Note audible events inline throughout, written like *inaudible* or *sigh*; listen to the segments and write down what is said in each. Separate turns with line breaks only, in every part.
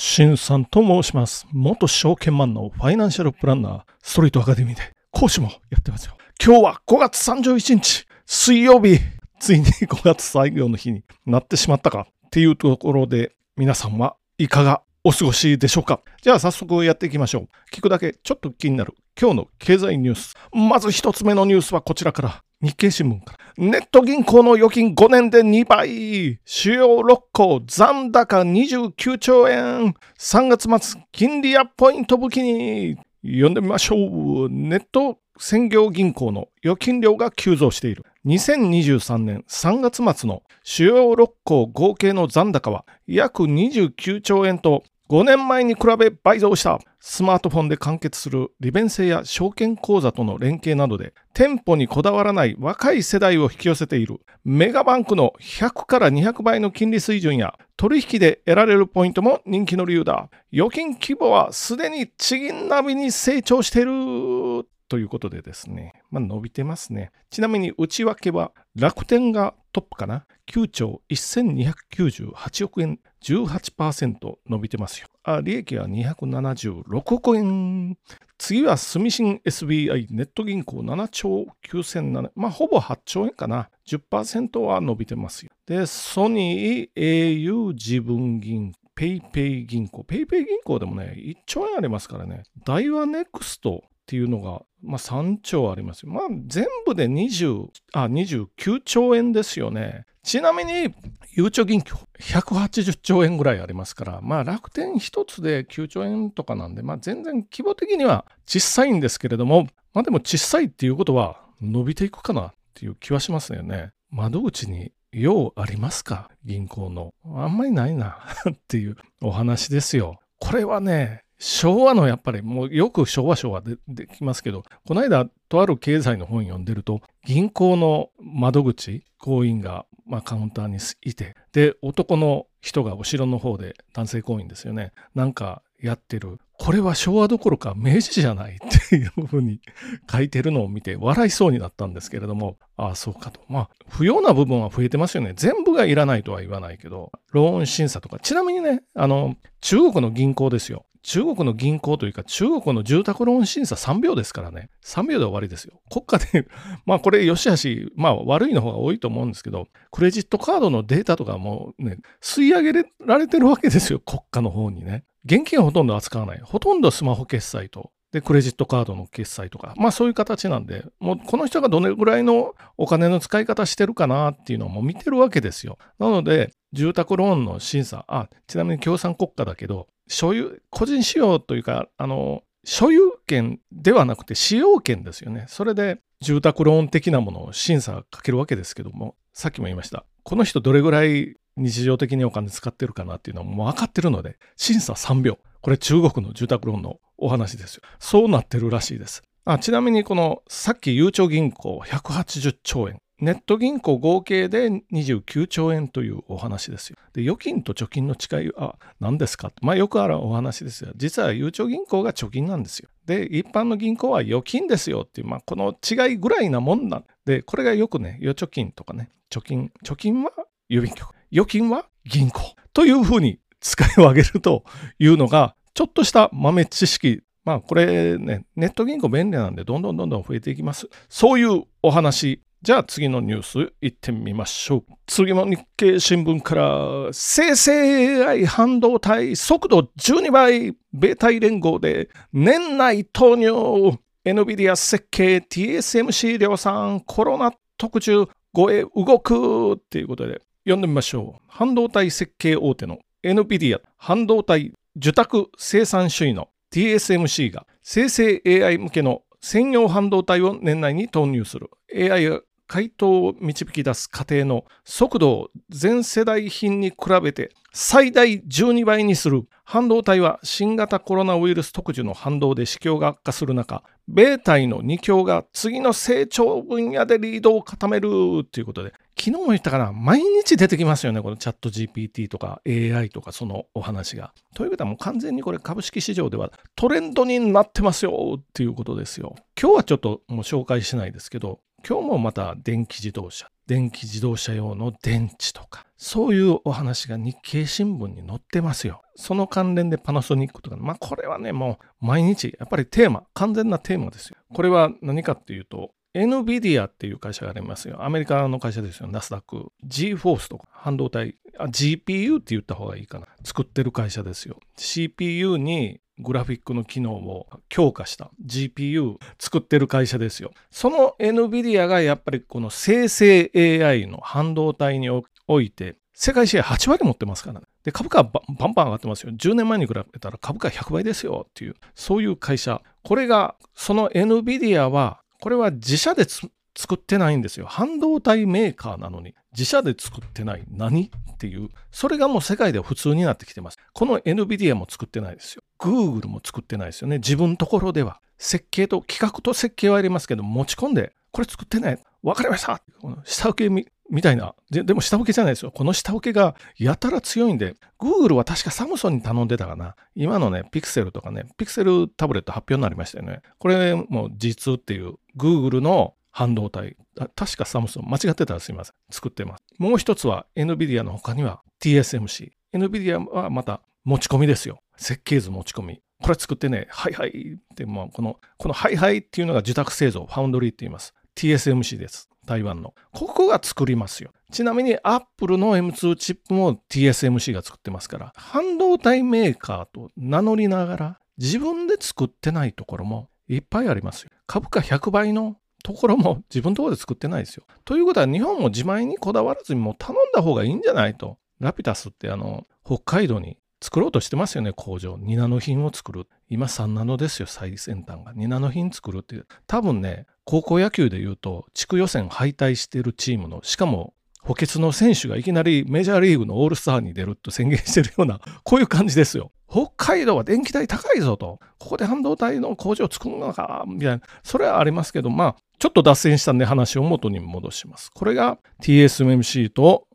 しんさんと申します。元証券マンのファイナンシャルプランナー、ストリートアカデミーで講師もやってますよ。今日は5月31日、水曜日、ついに5月最後の日になってしまったかっていうところで、皆さんはいかがお過ごしでしょうかじゃあ早速やっていきましょう。聞くだけちょっと気になる今日の経済ニュース。まず一つ目のニュースはこちらから。日経新聞から。ネット銀行の預金5年で2倍。主要6行残高29兆円。3月末、金利アップポイント武器に。読んでみましょう。ネット専業銀行の預金量が急増している。2023年3月末の主要6行合計の残高は約29兆円と5年前に比べ倍増したスマートフォンで完結する利便性や証券口座との連携などで店舗にこだわらない若い世代を引き寄せているメガバンクの100から200倍の金利水準や取引で得られるポイントも人気の理由だ預金規模はすでに地銀並みに成長しているということでですね、まあ、伸びてますね。ちなみに内訳は楽天がトップかな。9兆1298億円、18%伸びてますよ。あ、利益は276億円。次は住信 SBI ネット銀行7兆9007、まあほぼ8兆円かな。10%は伸びてますよ。で、ソニー、au じぶん銀行、 PayPay銀行。 PayPay銀行でもね、1兆円ありますからね。大和ネクストっていうのが、まあ、3兆あります。まあ、全部で20あ29兆円ですよね。ちなみに、ゆうちょ銀行180兆円ぐらいありますから、まあ、楽天1つで9兆円とかなんで、まあ、全然規模的には小さいんですけれども、まあ、でも小さいっていうことは伸びていくかなっていう気はしますよね。窓口に用ありますか？銀行の。あんまりないな *laughs* っていうお話ですよ。これはね、昭和のやっぱりもうよく昭和昭和でできますけどこの間とある経済の本読んでると銀行の窓口行員が、まあ、カウンターにいてで男の人が後ろの方で男性行員ですよね。なんかやってる。これは昭和どころか明治じゃないっていうふうに書いてるのを見て笑いそうになったんですけれども。ああそうかと。まあ不要な部分は増えてますよね。全部がいらないとは言わないけどローン審査とか。ちなみにねあの中国の銀行ですよ。中国の銀行というか中国の住宅ローン審査3秒ですからね。3秒で終わりですよ。国家で *laughs* まあこれ、よしあし、まあ悪いの方が多いと思うんですけど、クレジットカードのデータとかもね、吸い上げられてるわけですよ、国家の方にね。現金はほとんど扱わない。ほとんどスマホ決済と。で、クレジットカードの決済とか、まあそういう形なんで、もうこの人がどれぐらいのお金の使い方してるかなっていうのをもう見てるわけですよ。なので、住宅ローンの審査、あ、ちなみに共産国家だけど、所有、個人使用というか、あの、所有権ではなくて使用権ですよね。それで住宅ローン的なものを審査かけるわけですけども、さっきも言いました。この人どれぐらい日常的にお金使ってるかなっていうのはもう分かってるので、審査3秒。これ中国の住宅ローンのお話ですよ。そうなってるらしいです。あちなみにこのさっきゆうちょ銀行180兆円。ネット銀行合計で29兆円というお話ですよ。で、預金と貯金の違いは何ですか？まあよくあるお話ですよ。実はゆうちょ銀行が貯金なんですよ。で、一般の銀行は預金ですよっていう、まあこの違いぐらいなもんなんで、これがよくね、預貯金とかね、貯金、貯金は郵便局、預金は銀行というふうに使いを上げるというのが、ちょっとした豆知識まあこれね、ネット銀行便利なんでどんどんどんどん増えていきます。そういうお話じゃあ次のニュース行ってみましょう。次も日経新聞から生成 AI 半導体速度12倍米体連合で年内投入 NVIDIA 設計 TSMC 量産コロナ特需超え動くっていうことで読んでみましょう。半導体設計大手の NVIDIA 半導体受託生産主義の TSMC が生成 AI 向けの専用半導体を年内に投入する AI 回答を導き出す過程の速度を全世代品に比べて最大12倍にする半導体は新型コロナウイルス特需の反動で市況が悪化する中、米体の2強が次の成長分野でリードを固めるということで、昨日も言ったかな、毎日出てきますよね、このチャット GPT とか AI とかそのお話が。ということはもう完全にこれ株式市場ではトレンドになってますよっていうことですよ。今日はちょっともう紹介しないですけど、今日もまた電気自動車。電気自動車用の電池とか、そういうお話が日経新聞に載ってますよ。その関連でパナソニックとか、まあこれはね、もう毎日、やっぱりテーマ、完全なテーマですよ。これは何かっていうと、NVIDIA っていう会社がありますよ。アメリカの会社ですよ。ナスダック。GForce とか半導体あ、GPU って言った方がいいかな。作ってる会社ですよ。CPU にグラフィックの機能を強化した GPU 作ってる会社ですよ。その NVIDIA がやっぱりこの生成 AI の半導体において世界シェア8割持ってますからね。で、株価はバンバン上がってますよ。10年前に比べたら株価100倍ですよっていう、そういう会社。これが、その NVIDIA は、これは自社で作ってないんですよ。半導体メーカーなのに自社で作ってない何？っていう、それがもう世界では普通になってきてます。この NVIDIA も作ってないですよ。Google も作ってないですよね。自分ところでは。設計と企画と設計はやりますけど、持ち込んで、これ作ってない。わかりましたこの下請けみみたいなで。でも下請けじゃないですよ。この下請けがやたら強いんで、Google は確かサムソンに頼んでたかな。今のね、ピクセルとかね、ピクセルタブレット発表になりましたよね。これもう G2 っていう Google の半導体。確かサムスン、間違ってたらすいません。作ってます。もう一つは NVIDIA の他には TSMC。NVIDIA はまた持ち込みですよ。設計図持ち込み。これ作ってね、はいはいって、もうこの、このはいはいっていうのが受託製造、ファウンドリーって言います。TSMC です。台湾の。ここが作りますよ。ちなみに Apple の M2 チップも TSMC が作ってますから、半導体メーカーと名乗りながら自分で作ってないところもいっぱいありますよ。株価100倍のところも *laughs* 自分のところで作ってないですよ。ということは日本も自前にこだわらずにもう頼んだ方がいいんじゃないと。ラピタスってあの北海道に作ろうとしてますよね、工場。2ナノ品を作る。今3ナノですよ、最先端が。2ナノ品作るっていう。多分ね、高校野球で言うと、地区予選敗退してるチームの、しかも補欠の選手がいきなりメジャーリーグのオールスターに出ると宣言してるような、*laughs* こういう感じですよ。北海道は電気代高いぞと。ここで半導体の工場を作るのか、みたいな。それはありますけど、まあ、ちょっと脱線したんで話を元に戻します。これが TSMC と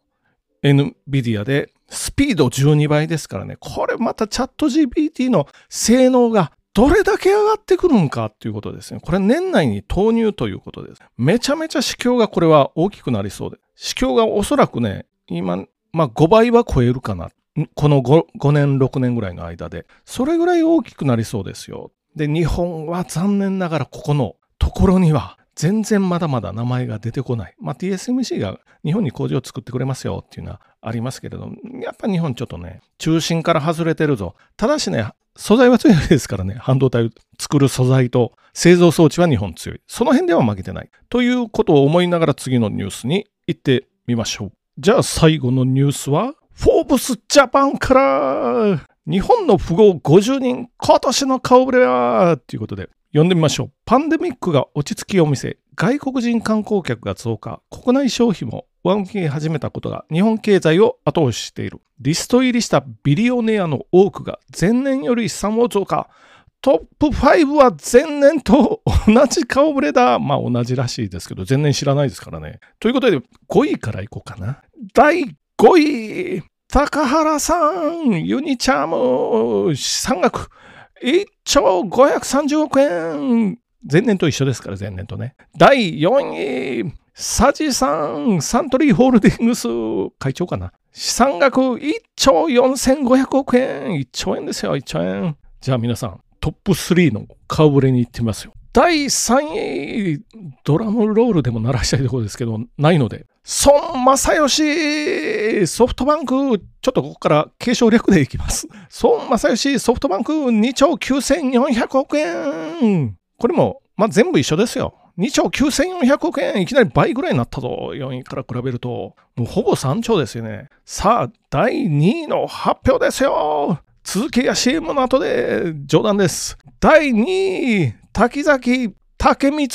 NVIDIA でスピード12倍ですからね。これまたチャット GPT の性能がどれだけ上がってくるんかっていうことですね。これ年内に投入ということです。めちゃめちゃ市況がこれは大きくなりそうで。市況がおそらくね、今、まあ5倍は超えるかな。この 5, 5年、6年ぐらいの間で。それぐらい大きくなりそうですよ。で、日本は残念ながらここのところには全然まだまだ名前が出てこない。まあ、TSMC が日本に工場を作ってくれますよっていうのはありますけれど、やっぱ日本ちょっとね、中心から外れてるぞ。ただしね、素材は強いですからね、半導体を作る素材と製造装置は日本強い。その辺では負けてない。ということを思いながら次のニュースに行ってみましょう。じゃあ最後のニュースは、フォーブスジャパンから日本の富豪50人今年の顔ぶれはということで読んでみましょう。パンデミックが落ち着きを見せ、外国人観光客が増加、国内消費も上向き始めたことが日本経済を後押ししている。リスト入りしたビリオネアの多くが前年より資産を増加。トップ5は前年と同じ顔ぶれだ。まあ同じらしいですけど、前年知らないですからね。ということで、5位からいこうかな。第5位、高原さん、ユニチャーム、資産額。1兆530億円。前年と一緒ですから、前年とね。第4位、サジさん、サントリーホールディングス、会長かな。資産額1兆4500億円。1兆円ですよ、1兆円。じゃあ皆さん、トップ3の顔ぶれに行ってみますよ。第3位、ドラムロールでも鳴らしたいところですけど、ないので、孫正義ソフトバンク、ちょっとここから継承略でいきます。孫正義ソフトバンク2兆9400億円。これも、まあ、全部一緒ですよ。2兆9400億円、いきなり倍ぐらいになったぞ。4位から比べると。もうほぼ3兆ですよね。さあ、第2位の発表ですよ。続きや CM の後で冗談です。第2位、滝崎竹光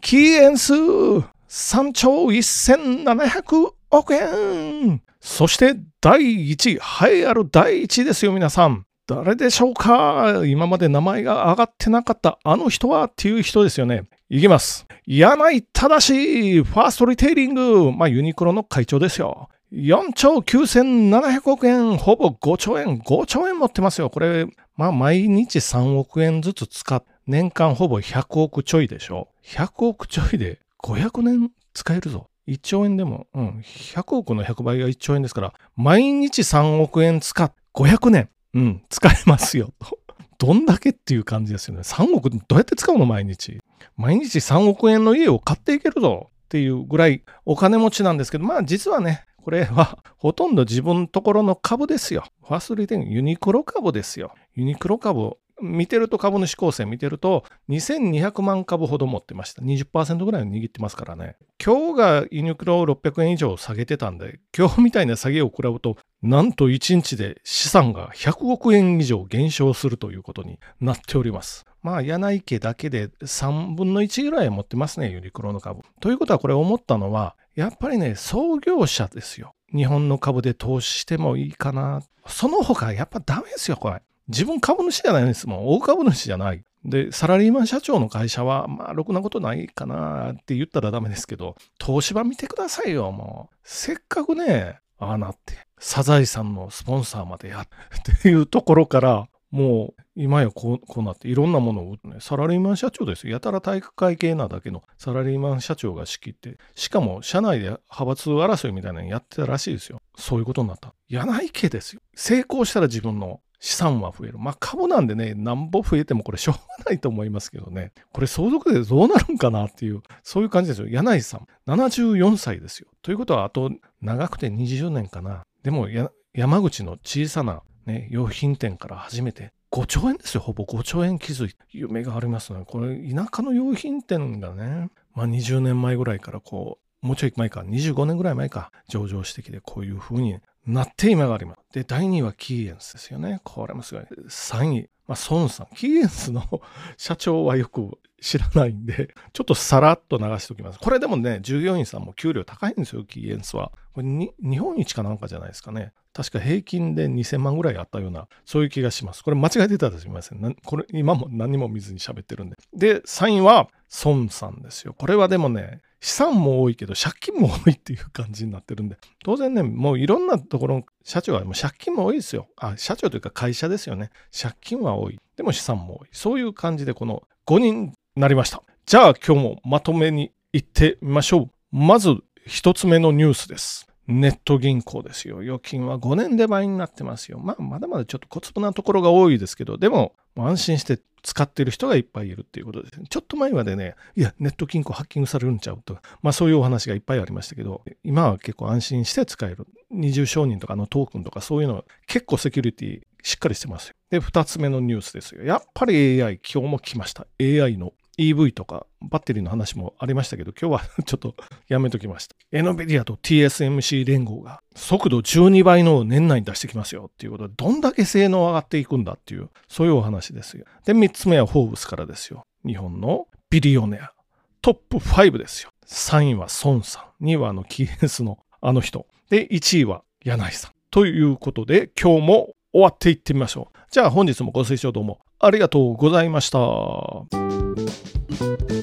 キーエンス3兆1700億円そして第1位、栄えある第1位ですよ、皆さん。誰でしょうか？今まで名前が挙がってなかったあの人はっていう人ですよね。いきます。柳井正ファーストリテイリング。まあ、ユニクロの会長ですよ。4兆9700億円、ほぼ5兆円、5兆円持ってますよ。これ、まあ、毎日3億円ずつ使って年間ほぼ100億ちょいでしょ。100億ちょいで500年使えるぞ。1兆円でも、うん、100億の100倍が1兆円ですから、毎日3億円使っ、500年、うん、使えますよ。と *laughs* どんだけっていう感じですよね。3億どうやって使うの？毎日。毎日3億円の家を買っていけるぞっていうぐらいお金持ちなんですけど、まあ実はね、これは *laughs* ほとんど自分のところの株ですよ。ファーストリテンユニクロ株ですよ。ユニクロ株見てると株主構成見てると2200万株ほど持ってました。20%ぐらい握ってますからね。今日がユニクロを600円以上下げてたんで、今日みたいな下げを食らうと、なんと1日で資産が100億円以上減少するということになっております。まあ、柳家だけで3分の1ぐらい持ってますね、ユニクロの株。ということはこれ思ったのは、やっぱりね、創業者ですよ。日本の株で投資してもいいかな。その他やっぱダメですよ、これ。自分株主じゃないんですもん。大株主じゃない。で、サラリーマン社長の会社は、まあ、ろくなことないかなって言ったらダメですけど、東芝見てくださいよ、もう。せっかくね、ああなって、サザエさんのスポンサーまでやっていうところから、もう今やこうこうなっていろんなものを、ね、サラリーマン社長ですよ。やたら体育会系なだけのサラリーマン社長が仕切って、しかも社内で派閥争いみたいなのやってたらしいですよ。そういうことになった。柳家ですよ。成功したら自分の資産は増える。まあ株なんでね、なんぼ増えてもこれしょうがないと思いますけどね。これ相続でどうなるんかなっていう、そういう感じですよ。柳井さん、74歳ですよ。ということはあと長くて20年かな。でも山口の小さな、ね、用品店から始めて5兆円ですよ。ほぼ5兆円気づいて。夢がありますね。これ田舎の用品店がね、まあ20年前ぐらいからこう、もうちょい前か、25年ぐらい前か、上場してきて、こういう風になって今があります。で、第2位はキーエンスですよね。これもすごい。3位、まあ、孫さん。キーエンスの *laughs* 社長はよく知らないんで、ちょっとさらっと流しておきます。これでもね、従業員さんも給料高いんですよ、キーエンスは。これに日本一かなんかじゃないですかね。確か平均で2000万ぐらいあったような、そういう気がします。これ間違えてたらすみません。これ今も何も見ずに喋ってるんで。で、3位は孫さんですよ。これはでもね、資産も多いけど借金も多いっていう感じになってるんで、当然ね、もういろんなところ、社長はもう借金も多いですよ。あ、社長というか会社ですよね。借金は多い。でも資産も多い。そういう感じでこの5人になりました。じゃあ今日もまとめに行ってみましょう。まず1つ目のニュースです。ネット銀行ですよ。預金は5年で倍になってますよ。まあ、まだまだちょっと小粒なところが多いですけど、でも、も安心して使ってる人がいっぱいいるっていうことですね。ちょっと前までね、いや、ネット金庫ハッキングされるんちゃうとか、まあそういうお話がいっぱいありましたけど、今は結構安心して使える。二重承認とかのトークンとかそういうの結構セキュリティしっかりしてますよ。で、二つ目のニュースですよ。やっぱり AI、今日も来ました。AI の EV とかバッテリーの話もありましたけど、今日はちょっとやめときました。NVIDIA と TSMC 連合が速度12倍の年内に出してきますよっていうことで、どんだけ性能上がっていくんだっていう、そういうお話ですよ。で、3つ目はフォーブスからですよ。日本のビリオネア。トップ5ですよ。3位は孫さん。2位はあのキーエンスのあの人。で、1位は柳井さん。ということで、今日も終わっていってみましょう。じゃあ本日もご清聴どうもありがとうございました。Thank you.